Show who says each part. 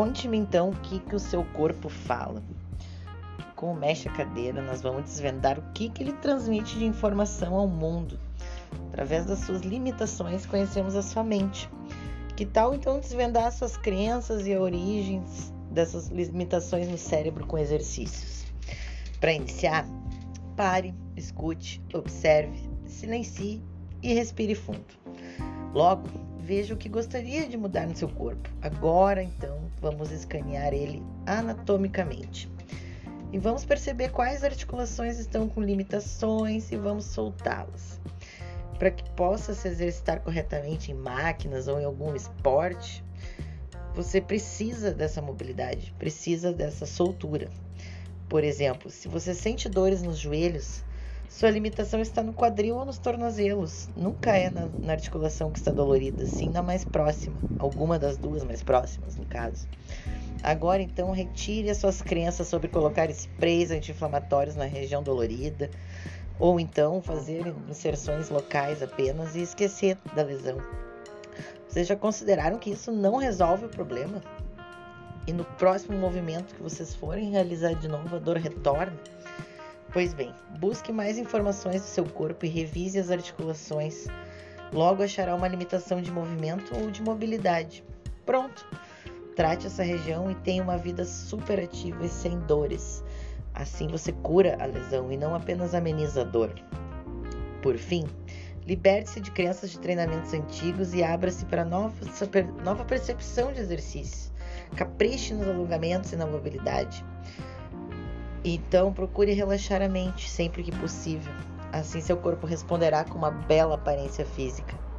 Speaker 1: Conte-me então o que, que o seu corpo fala. Como mexe a cadeira, nós vamos desvendar o que, que ele transmite de informação ao mundo. Através das suas limitações, conhecemos a sua mente. Que tal então desvendar suas crenças e origens dessas limitações no cérebro com exercícios? Para iniciar, pare, escute, observe, silencie e respire fundo. Logo, veja o que gostaria de mudar no seu corpo. Agora, então, vamos escanear ele anatomicamente. E vamos perceber quais articulações estão com limitações e vamos soltá-las. Para que possa se exercitar corretamente em máquinas ou em algum esporte, você precisa dessa mobilidade, precisa dessa soltura. Por exemplo, se você sente dores nos joelhos, sua limitação está no quadril ou nos tornozelos. Nunca é na, na, articulação que está dolorida, sim na mais próxima. Alguma das duas mais próximas, no caso. Agora, então, retire as suas crenças sobre colocar sprays anti-inflamatórios na região dolorida. Ou então fazer inserções locais apenas e esquecer da lesão. Vocês já consideraram que isso não resolve o problema? E no próximo movimento que vocês forem realizar de novo, a dor retorna? Pois bem, busque mais informações do seu corpo e revise as articulações. Logo achará uma limitação de movimento ou de mobilidade. Pronto! Trate essa região e tenha uma vida super ativa e sem dores. Assim você cura a lesão e não apenas ameniza a dor. Por fim, liberte-se de crenças de treinamentos antigos e abra-se para nova, nova percepção de exercícios. Capriche nos alongamentos e na mobilidade. Então, procure relaxar a mente sempre que possível. Assim, seu corpo responderá com uma bela aparência física.